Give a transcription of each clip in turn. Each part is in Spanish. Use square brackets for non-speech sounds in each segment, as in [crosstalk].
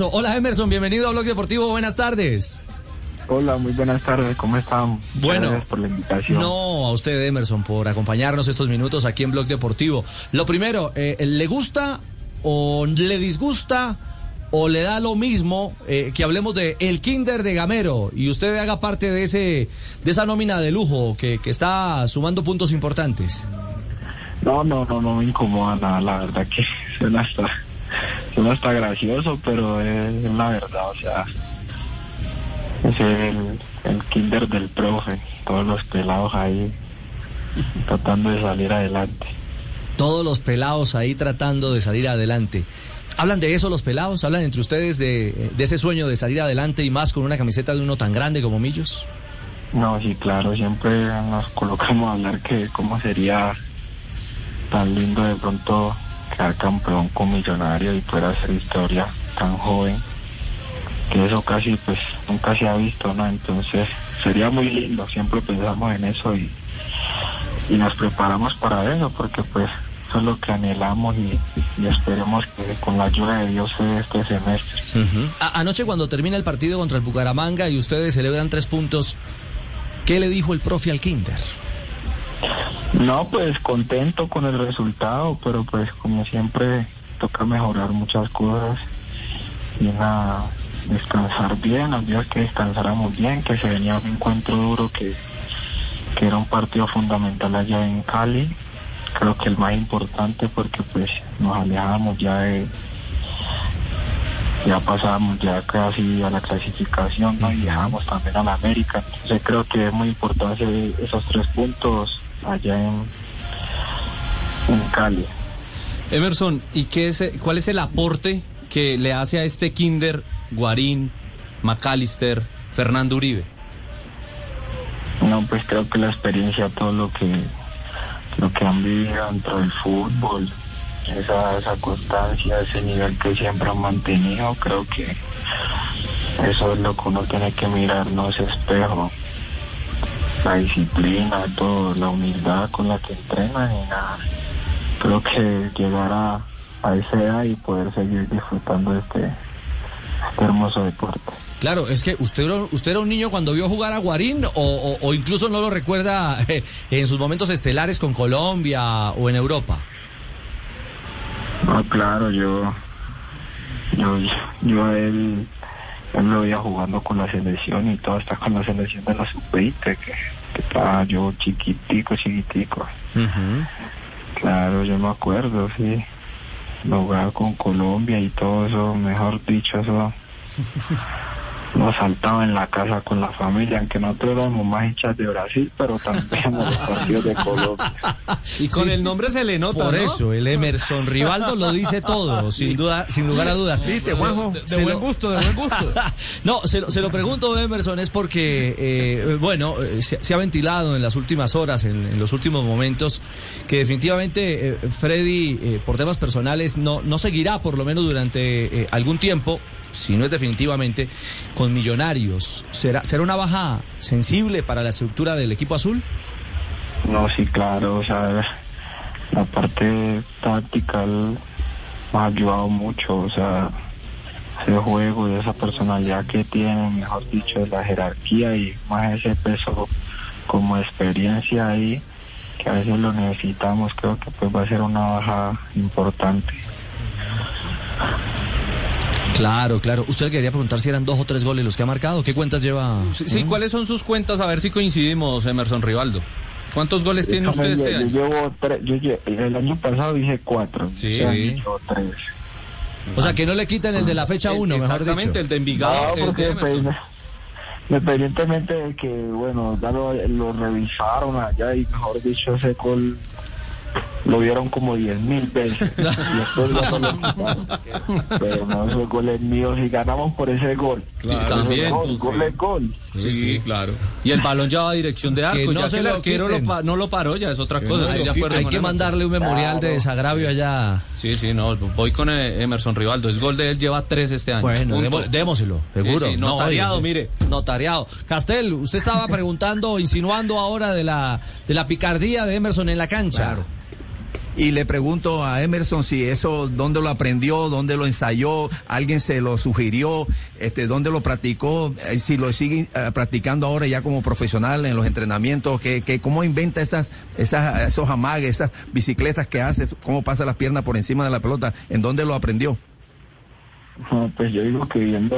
Hola Emerson, bienvenido a Blog Deportivo, buenas tardes. Hola, muy buenas tardes, ¿cómo están? Bueno, Gracias por la invitación. No, a usted Emerson por acompañarnos estos minutos aquí en Blog Deportivo. Lo primero, eh, ¿le gusta o le disgusta o le da lo mismo eh, que hablemos de el Kinder de Gamero y usted haga parte de ese de esa nómina de lujo que, que está sumando puntos importantes? No, no, no, no me incomoda nada, la verdad que [laughs] suena hasta, suena hasta gracioso, pero es, es la verdad, o sea, es el, el kinder del profe, todos los pelados ahí tratando de salir adelante. Todos los pelados ahí tratando de salir adelante. ¿Hablan de eso los pelados? ¿Hablan entre ustedes de, de ese sueño de salir adelante y más con una camiseta de uno tan grande como Millos? No, sí, claro, siempre nos colocamos a hablar que cómo sería tan lindo de pronto quedar campeón con millonario y poder hacer historia tan joven que eso casi pues nunca se ha visto no entonces sería muy lindo siempre pensamos en eso y, y nos preparamos para eso porque pues eso es lo que anhelamos y, esperemos que con la ayuda de Dios se dé este semestre. Anoche cuando termina el partido contra el Bucaramanga y ustedes celebran tres puntos, ¿qué le dijo el profe al Kinder? No, pues contento con el resultado, pero pues como siempre toca mejorar muchas cosas y nada, descansar bien, al día que descansáramos bien, que se venía un encuentro duro que, que era un partido fundamental allá en Cali, creo que el más importante porque pues nos alejábamos ya de ya pasábamos ya casi a la clasificación ¿no? y también a la América entonces creo que es muy importante esos tres puntos allá en, en Cali Emerson, ¿y qué es, cuál es el aporte que le hace a este Kinder Guarín, McAllister, Fernando Uribe? No, pues creo que la experiencia, todo lo que lo que han vivido dentro del fútbol, esa, esa constancia, ese nivel que siempre han mantenido, creo que eso es lo que uno tiene que mirar, no ese espejo, la disciplina, todo, la humildad con la que entrenan y nada. Creo que llegar a, a esa edad y poder seguir disfrutando de este, este hermoso deporte. Claro, es que usted, era- usted era un niño cuando vio jugar a Guarín o, o- o incluso no lo recuerda eh, [laughs] en sus momentos estelares con Colombia o en Europa. No, claro, yo, yo, yo a él, él lo veía jugando con la selección y todo, hasta con la selección de la sub-20, que, que estaba yo chiquitico, chiquitico. Claro, yo me acuerdo, sí. Lo jugaba con Colombia y todo eso, mejor dicho, eso. [laughs] Nos saltaba en la casa con la familia, aunque nosotros éramos más hinchas de Brasil, pero también los partidos de Colombia. Y con Sí. el nombre se le nota, Por ¿no? eso, el Emerson Rivaldo lo dice todo, [laughs] sin duda, sin lugar a dudas. ¿Viste, Juanjo? De, de buen lo- gusto, de buen gusto. [laughs] no, se lo, se lo pregunto, Emerson, es porque, eh, bueno, eh, se, se ha ventilado en las últimas horas, en, en los últimos momentos, que definitivamente eh, Freddy, eh, por temas personales, no, no seguirá, por lo menos durante eh, algún tiempo, si no es definitivamente, con Millonarios. ¿Será, ¿Será una baja sensible para la estructura del equipo azul? No, sí, claro, o sea, la parte táctica me ha ayudado mucho, o sea, ese juego y esa personalidad que tiene, mejor dicho, la jerarquía y más ese peso como experiencia ahí, que a veces lo necesitamos, creo que pues va a ser una baja importante. Claro, claro. Usted le quería preguntar si eran dos o tres goles los que ha marcado. ¿Qué cuentas lleva? Sí, sí, ¿cuáles son sus cuentas? A ver si coincidimos, Emerson Rivaldo. ¿Cuántos goles tiene usted yo, este yo año? llevo tres, yo lle- el año pasado hice cuatro, Sí. llevo tres. O sea, que no le quitan el de la fecha El- 1, mejor Exactamente, dicho. el de Envigado. No, el de porque Emerson. pues, [laughs] independientemente de que, bueno, ya lo, lo revisaron allá y mejor dicho, ese gol lo vieron como diez mil veces. [laughs] y después no lo quitaron. Pero no, ese gol es mío si ganamos por ese gol. Sí, Ese también, gol, sí. gol es gol. Sí, sí, claro. Y el balón ya va a dirección de arco. Que no ya se que el lo arquero lo quiten. pa- no lo paró, ya es otra cosa. No, hay que mandarle un memorial de Claro. desagravio allá. Sí, sí, no, voy con eh, Emerson Rivaldo. Es gol de él, lleva tres este año. Bueno, demo- démoselo, seguro. Sí, sí, No, notariado, oye, mire. Notariado. Castel, usted estaba [laughs] preguntando, insinuando ahora de la, de la picardía de Emerson en la cancha. Y le pregunto a Emerson si eso, dónde lo aprendió, dónde lo ensayó, alguien se lo sugirió, este, dónde lo practicó, eh, si lo sigue eh, practicando ahora ya como profesional en los entrenamientos, que, que cómo inventa esas, esas, esos amagues, esas bicicletas que hace, cómo pasa las piernas por encima de la pelota, en dónde lo aprendió. No, pues yo digo que viendo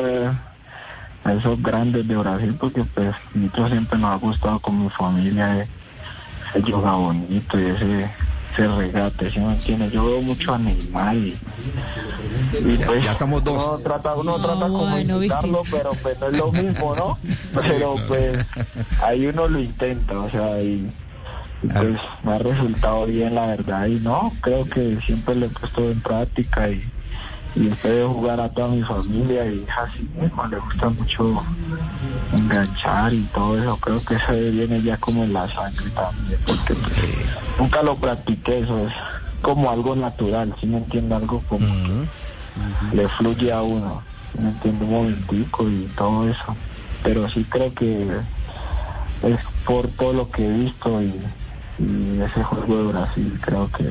a esos grandes de Brasil, porque pues nosotros siempre nos ha gustado con mi familia ese yoga bonito y ese, ese regate, ¿sí me entiendes? Yo veo mucho a Neymar y, pues ya somos dos. uno trata, uno No, trata como bueno, imitarlo, pero pues no es lo mismo, ¿no? [laughs] Pero pues ahí uno lo intenta, o sea, y, y, pues me ha resultado bien la verdad y no, creo que siempre lo he puesto en práctica y y después de jugar a toda mi familia y es así mismo, le gusta mucho enganchar y todo eso, creo que eso viene ya como en la sangre también, porque pues, nunca lo practiqué, eso es como algo natural, si me entiende algo como que le fluye a uno, ¿sí me entiende un momentico y todo eso, pero sí creo que es por todo lo que he visto y, y ese juego de Brasil creo que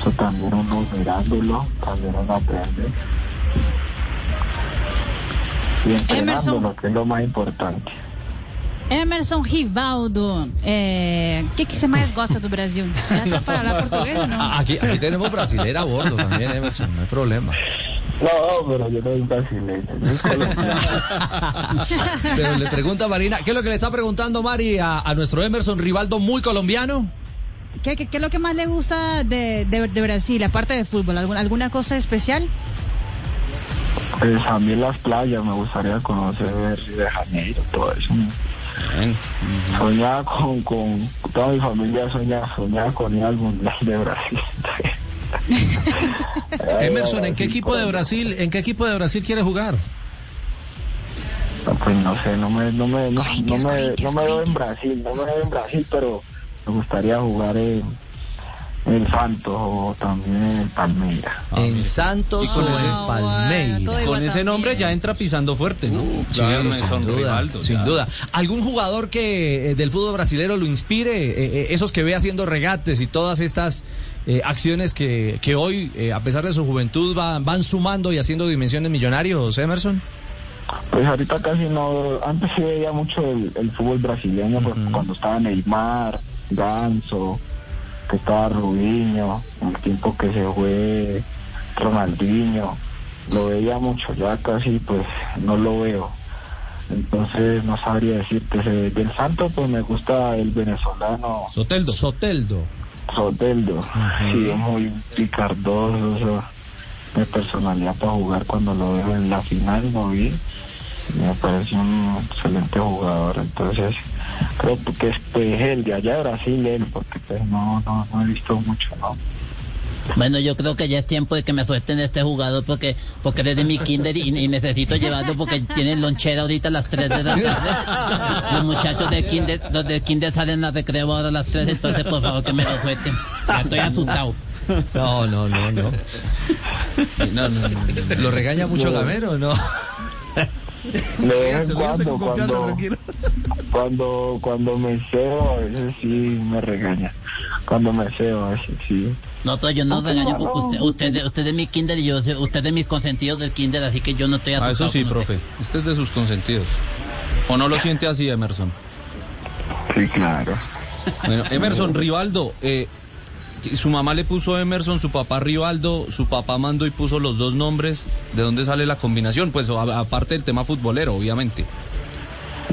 eso también uno mirándolo, también uno aprende. Y entrenándolo, que es lo más importante. Emerson Rivaldo, é, o que, que você mais gosta do Brasil? Essa para falar português ou não? Aquí, aquí tenemos brasilera a bordo también, Emerson, no hay problema. No, pero yo no soy brasileño, yo soy colombiano. [laughs] Pero le pregunta Marina, ¿qué es lo que le está preguntando Mari a, a nuestro Emerson Rivaldo muy colombiano? ¿Qué, qué, qué es lo que más le gusta de, de, de Brasil, aparte de fútbol? ¿Alguna, ¿Alguna cosa especial? Pues a mí las playas me gustaría conocer Río de Janeiro, todo eso. Soñaba con, con toda mi familia, soñaba, soñaba con ir al Mundial de Brasil. [laughs] Emerson, ¿en qué equipo de Brasil, en qué equipo de Brasil quiere jugar? No, Pues no sé, no me, no me, no, me, no me veo en. Brasil, no me veo en Brasil, pero me gustaría jugar en, en el Santos o también en el Palmeiras. en Santos o en Ah, Palmeiras. bueno, Con ese nombre ya entra pisando fuerte, ¿no? Sí, Ya sin duda, Rivaldo, sin ya. duda. ¿Algún jugador que eh, del fútbol brasilero lo inspire? Eh, eh, esos que ve haciendo regates y todas estas eh, acciones que, que hoy, eh, a pesar de su juventud, va- van sumando y haciendo dimensiones millonarios, Emerson. Pues ahorita casi no, antes sí veía mucho el, el fútbol brasileño, pues, cuando estaba Neymar, Ganso, que estaba Rubinho, el tiempo que se fue Ronaldinho, lo veía mucho, ya casi pues no lo veo. Entonces no sabría decirte, ese- del Santo pues me gusta el venezolano Soteldo. Soteldo. Soteldo, sí, es muy picardoso, mi personalidad para jugar cuando lo veo en la final, lo vi, me parece un excelente jugador, entonces creo que es pues, el de allá de Brasil, él, porque pues no, no, no he visto mucho, ¿no? Bueno, yo creo que ya es tiempo de que me suelten este jugador porque porque eres de mi kinder y, y necesito llevarlo porque tienen lonchera ahorita a las 3 de la tarde. Los muchachos del kinder, los del kinder salen a recreo ahora a las 3, entonces por favor que me lo suelten. Ya estoy asustado. No, no, no, no. Sí, no, no, no, no. ¿Lo regaña mucho Gamero no? De vez en cuando, cuando, tranquilo. cuando, cuando me cebo, a veces sí me regaña, cuando me cebo, a veces sí. No, pero yo no regaño porque usted, usted, usted es mi kinder y yo sé- usted es mis consentidos del kinder, así que yo no estoy Ah, asustado. eso sí, con usted. profe. Este es de sus consentidos. ¿O no lo siente así, Emerson? Sí, claro. Bueno, Emerson, Rivaldo, eh, su mamá le puso Emerson, su papá Rivaldo, su papá mandó y puso los dos nombres. ¿De dónde sale la combinación? Pues aparte del tema futbolero, obviamente.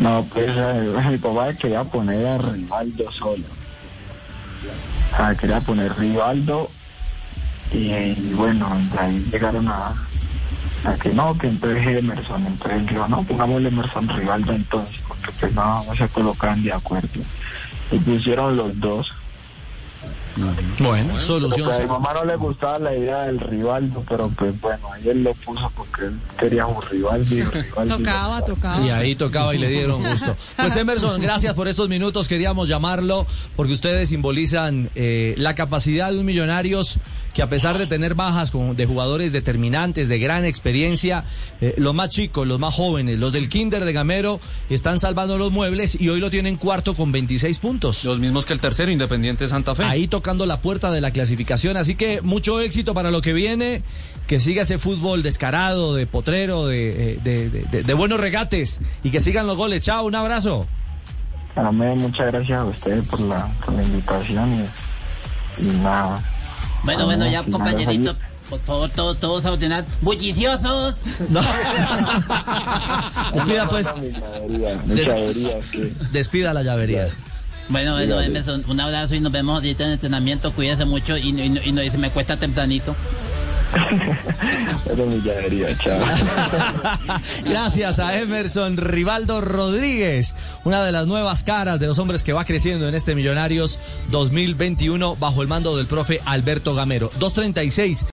No, pues eh, mi papá quería poner a Rivaldo solo. O quería poner Rivaldo y, bueno, ahí llegaron a, a que no, que entonces Emerson. Entonces yo, no, pongámosle Emerson Rivaldo entonces, porque pues no, no se colocaban de acuerdo. Y pusieron los dos. Bueno, solución. pues, a mi mamá no le gustaba la idea del Rivaldo, pero pues bueno, ahí él lo puso porque él quería un Rivaldo y [laughs] Rivaldo. Tocaba, tocaba. Y ahí tocaba y le dieron gusto. Pues [laughs] Emerson, gracias por estos minutos. Queríamos llamarlo porque ustedes simbolizan eh, la capacidad de un Millonarios que a pesar de tener bajas con- de jugadores determinantes, de gran experiencia, eh, los más chicos, los más jóvenes, los del Kinder de Gamero, están salvando los muebles y hoy lo tienen cuarto con 26 puntos. Los mismos que el tercero, Independiente Santa Fe. Ahí toca tocando la puerta de la clasificación. Así que mucho éxito para lo que viene. Que siga ese fútbol descarado, de potrero, de, de- de- de buenos regates y que sigan los goles. Chao, un abrazo. Amén, muchas gracias a ustedes por la, por la invitación y, y nada. Bueno, bueno, ya compañerito, por favor, todos, todos a ordenar. ¡Bulliciosos! No. [laughs] Despida pues, Des- despida la llavería. Bueno, bueno, Emerson, un abrazo y nos vemos ahorita en el entrenamiento. Cuídese mucho y, y, y no dice, me cuesta tempranito. [laughs] era mi llavería, chao. [laughs] Gracias a Emerson Rivaldo Rodríguez, una de las nuevas caras de los hombres que va creciendo en este Millonarios 2021 bajo el mando del profe Alberto Gamero. 236.